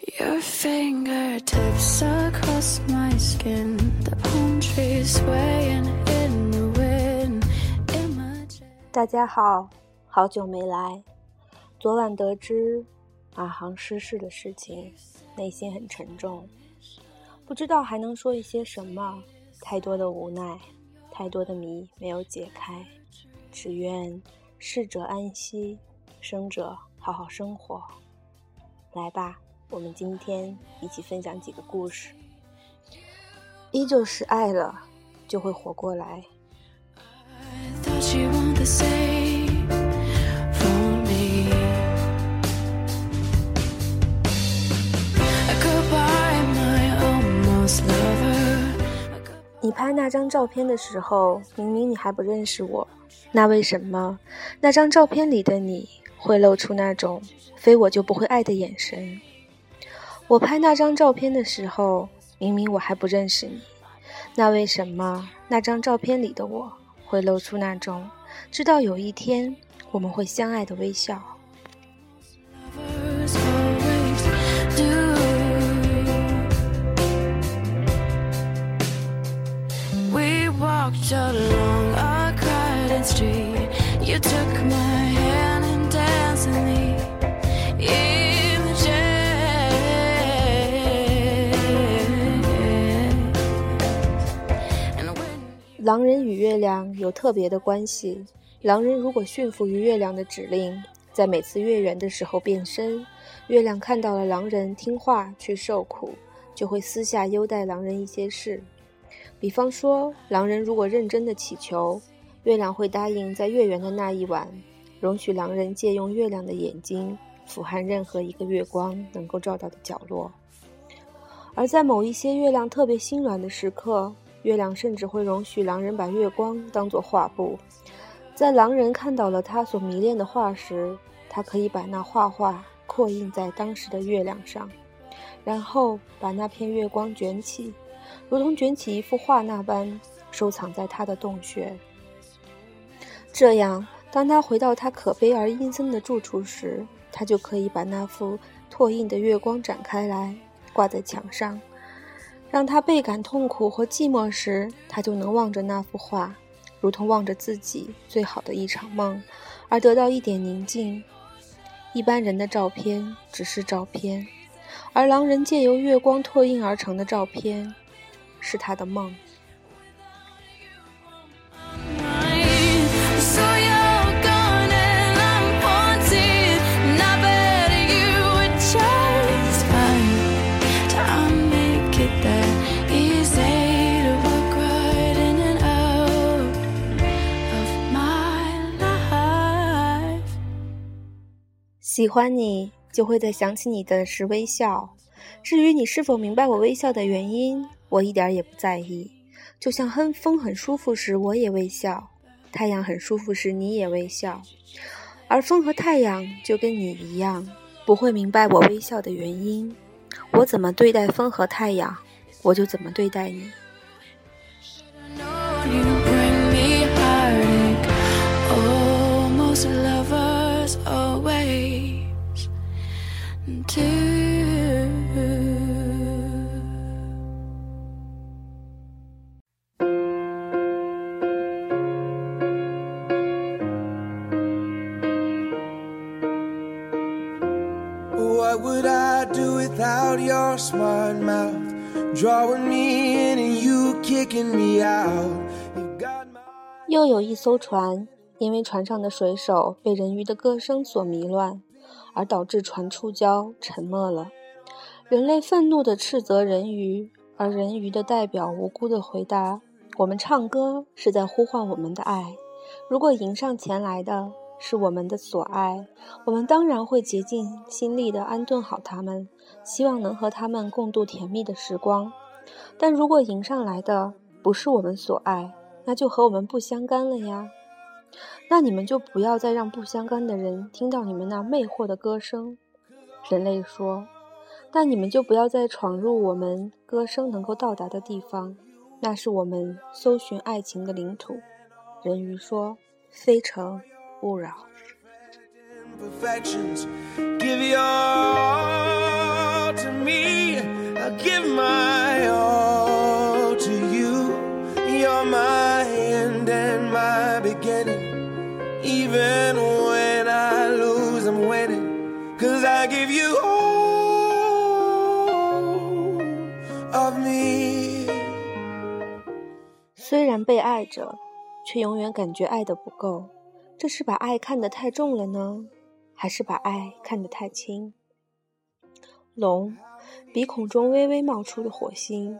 Your fingertips across my skin. The palm trees swaying in the wind. Imagine. 大家好，好久没来。昨晚得知马航失事的事情，内心很沉重，不知道还能说一些什么。太多的无奈，太多的谜没有解开。只愿逝者安息，生者好好生活。来吧。我们今天一起分享几个故事，依旧是爱了，就会活过来。你拍那张照片的时候，明明你还不认识我，那为什么那张照片里的你会露出那种非我就不会爱的眼神？我拍那张照片的时候，明明我还不认识你，那为什么那张照片里的我会露出那种知道有一天我们会相爱的微笑？狼人与月亮有特别的关系。狼人如果驯服于月亮的指令，在每次月圆的时候变身，月亮看到了狼人听话去受苦，就会私下优待狼人一些事。比方说，狼人如果认真的祈求，月亮会答应在月圆的那一晚，容许狼人借用月亮的眼睛俯瞰任何一个月光能够照到的角落。而在某一些月亮特别心软的时刻，月亮甚至会容许狼人把月光当作画布，在狼人看到了他所迷恋的画时，他可以把那画画拓印在当时的月亮上，然后把那片月光卷起，如同卷起一幅画那般收藏在他的洞穴。这样，当他回到他可悲而阴森的住处时，他就可以把那幅拓印的月光展开来，挂在墙上。让他倍感痛苦和寂寞时，他就能望着那幅画，如同望着自己最好的一场梦，而得到一点宁静。一般人的照片只是照片，而狼人借由月光拓印而成的照片，是他的梦。喜欢你，就会在想起你的时微笑。至于你是否明白我微笑的原因，我一点也不在意。就像哼风很舒服时，我也微笑；太阳很舒服时，你也微笑。而风和太阳就跟你一样，不会明白我微笑的原因。我怎么对待风和太阳，我就怎么对待你。又有一艘船，因为船上的水手被人鱼的歌声所迷乱，而导致船触礁沉没了。人类愤怒地斥责人鱼，而人鱼的代表无辜地回答：“我们唱歌是在呼唤我们的爱。如果迎上前来的……”是我们的所爱，我们当然会竭尽心力地安顿好他们，希望能和他们共度甜蜜的时光。但如果迎上来的不是我们所爱，那就和我们不相干了呀。那你们就不要再让不相干的人听到你们那魅惑的歌声。人类说：“那你们就不要再闯入我们歌声能够到达的地方，那是我们搜寻爱情的领土。”人鱼说：“非诚。”勿扰。虽然被爱着，却永远感觉爱的不够。这是把爱看得太重了呢，还是把爱看得太轻？龙，鼻孔中微微冒出的火星，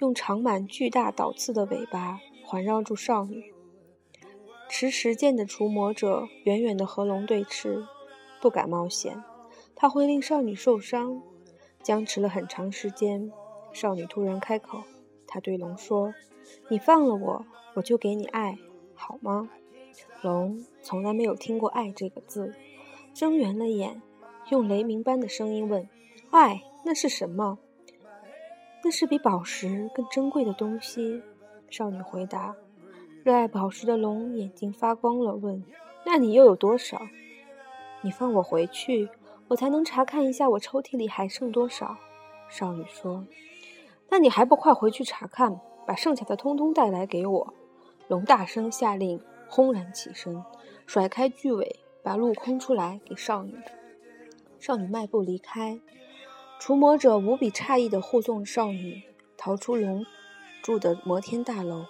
用长满巨大倒刺的尾巴环绕住少女。持石剑的除魔者远远地和龙对峙，不敢冒险，怕会令少女受伤。僵持了很长时间，少女突然开口，她对龙说：“你放了我，我就给你爱，好吗？”龙从来没有听过“爱”这个字，睁圆了眼，用雷鸣般的声音问：“爱，那是什么？”“那是比宝石更珍贵的东西。”少女回答。热爱宝石的龙眼睛发光了，问：“那你又有多少？你放我回去，我才能查看一下我抽屉里还剩多少。”少女说：“那你还不快回去查看，把剩下的通通带来给我。”龙大声下令。轰然起身，甩开巨尾，把路空出来给少女。少女迈步离开，除魔者无比诧异地护送少女逃出龙住的摩天大楼。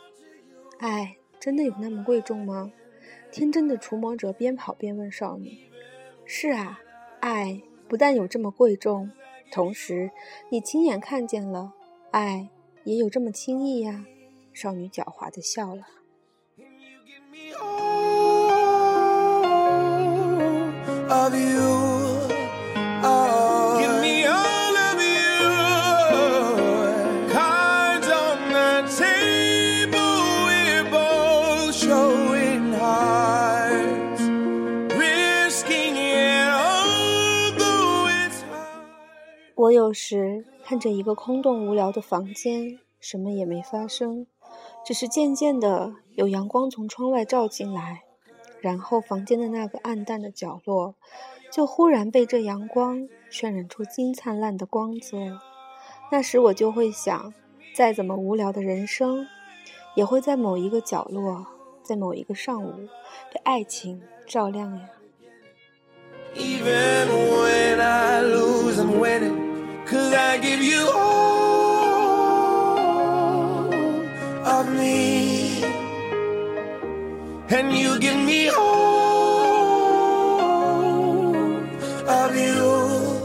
爱真的有那么贵重吗？天真的除魔者边跑边问少女：“是啊，爱不但有这么贵重，同时你亲眼看见了，爱也有这么轻易呀。”少女狡猾地笑了。我有时看着一个空洞无聊的房间，什么也没发生，只是渐渐的有阳光从窗外照进来。然后，房间的那个暗淡的角落，就忽然被这阳光渲染出金灿烂的光泽。那时，我就会想，再怎么无聊的人生，也会在某一个角落，在某一个上午，被爱情照亮呀。Can you get me on are you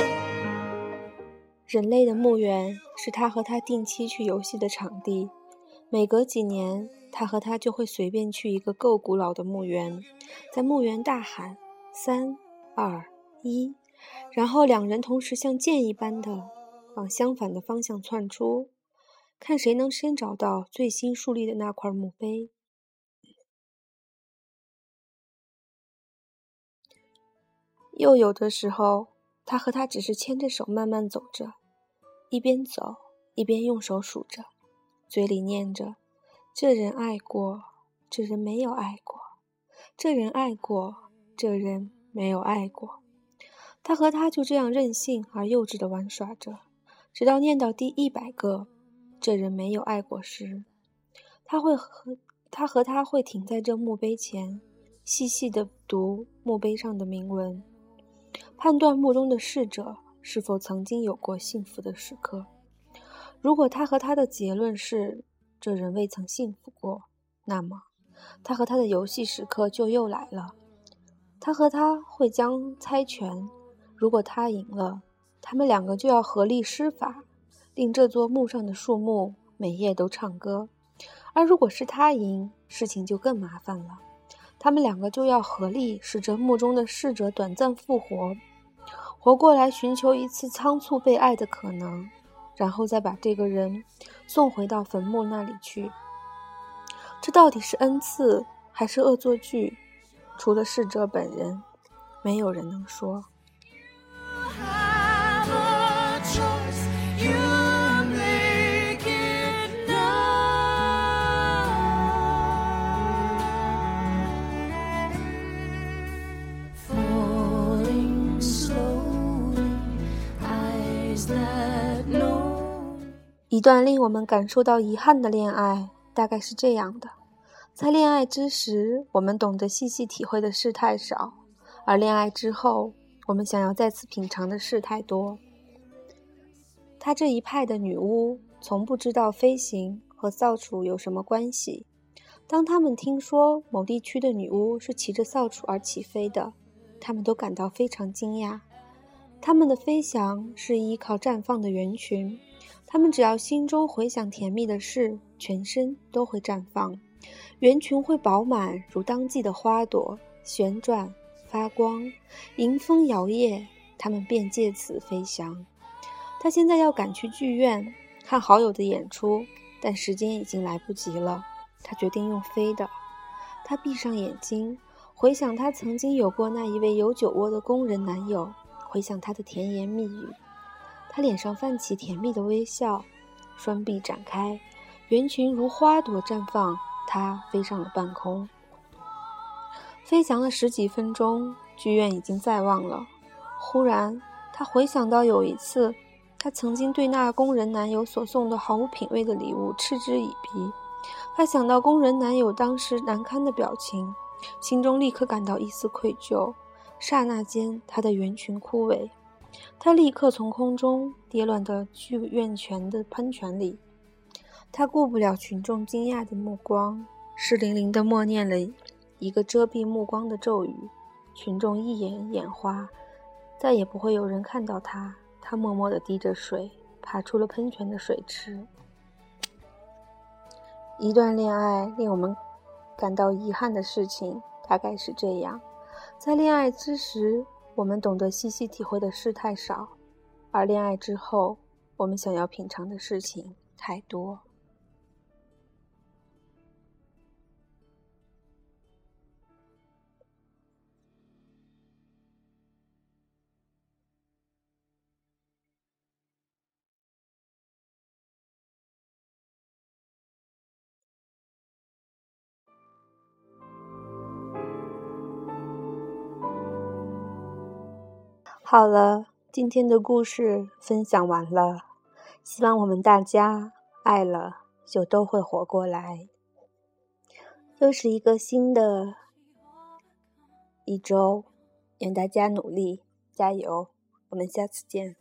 人类的墓园是他和他定期去游戏的场地。每隔几年，他和他就会随便去一个够古老的墓园，在墓园大喊“三、二、一”，然后两人同时像箭一般的往相反的方向窜出，看谁能先找到最新树立的那块墓碑。又有的时候，他和他只是牵着手慢慢走着，一边走一边用手数着，嘴里念着：“这人爱过，这人没有爱过，这人爱过，这人没有爱过。”他和他就这样任性而幼稚的玩耍着，直到念到第一百个“这人没有爱过”时，他会和他和他会停在这墓碑前，细细的读墓碑上的铭文。判断墓中的逝者是否曾经有过幸福的时刻。如果他和他的结论是这人未曾幸福过，那么他和他的游戏时刻就又来了。他和他会将猜拳，如果他赢了，他们两个就要合力施法，令这座墓上的树木每夜都唱歌；而如果是他赢，事情就更麻烦了。他们两个就要合力使这墓中的逝者短暂复活，活过来寻求一次仓促被爱的可能，然后再把这个人送回到坟墓那里去。这到底是恩赐还是恶作剧？除了逝者本人，没有人能说。一段令我们感受到遗憾的恋爱，大概是这样的：在恋爱之时，我们懂得细细体会的事太少；而恋爱之后，我们想要再次品尝的事太多。他这一派的女巫从不知道飞行和扫帚有什么关系。当他们听说某地区的女巫是骑着扫帚而起飞的，他们都感到非常惊讶。他们的飞翔是依靠绽放的圆群，他们只要心中回想甜蜜的事，全身都会绽放，圆群会饱满如当季的花朵，旋转发光，迎风摇曳，他们便借此飞翔。他现在要赶去剧院看好友的演出，但时间已经来不及了。他决定用飞的。他闭上眼睛，回想他曾经有过那一位有酒窝的工人男友，回想他的甜言蜜语。她脸上泛起甜蜜的微笑，双臂展开，圆裙如花朵绽放。她飞上了半空，飞翔了十几分钟，剧院已经在望了。忽然，他回想到有一次。他曾经对那工人男友所送的毫无品味的礼物嗤之以鼻。他想到工人男友当时难堪的表情，心中立刻感到一丝愧疚。刹那间，他的圆裙枯萎，他立刻从空中跌落到剧院泉的喷泉里。他顾不了群众惊讶的目光，湿淋淋地默念了一个遮蔽目光的咒语。群众一眼眼花，再也不会有人看到他。他默默地滴着水，爬出了喷泉的水池。一段恋爱令我们感到遗憾的事情，大概是这样：在恋爱之时，我们懂得细细体会的事太少；而恋爱之后，我们想要品尝的事情太多。好了，今天的故事分享完了，希望我们大家爱了就都会活过来。又是一个新的一周，愿大家努力加油，我们下次见。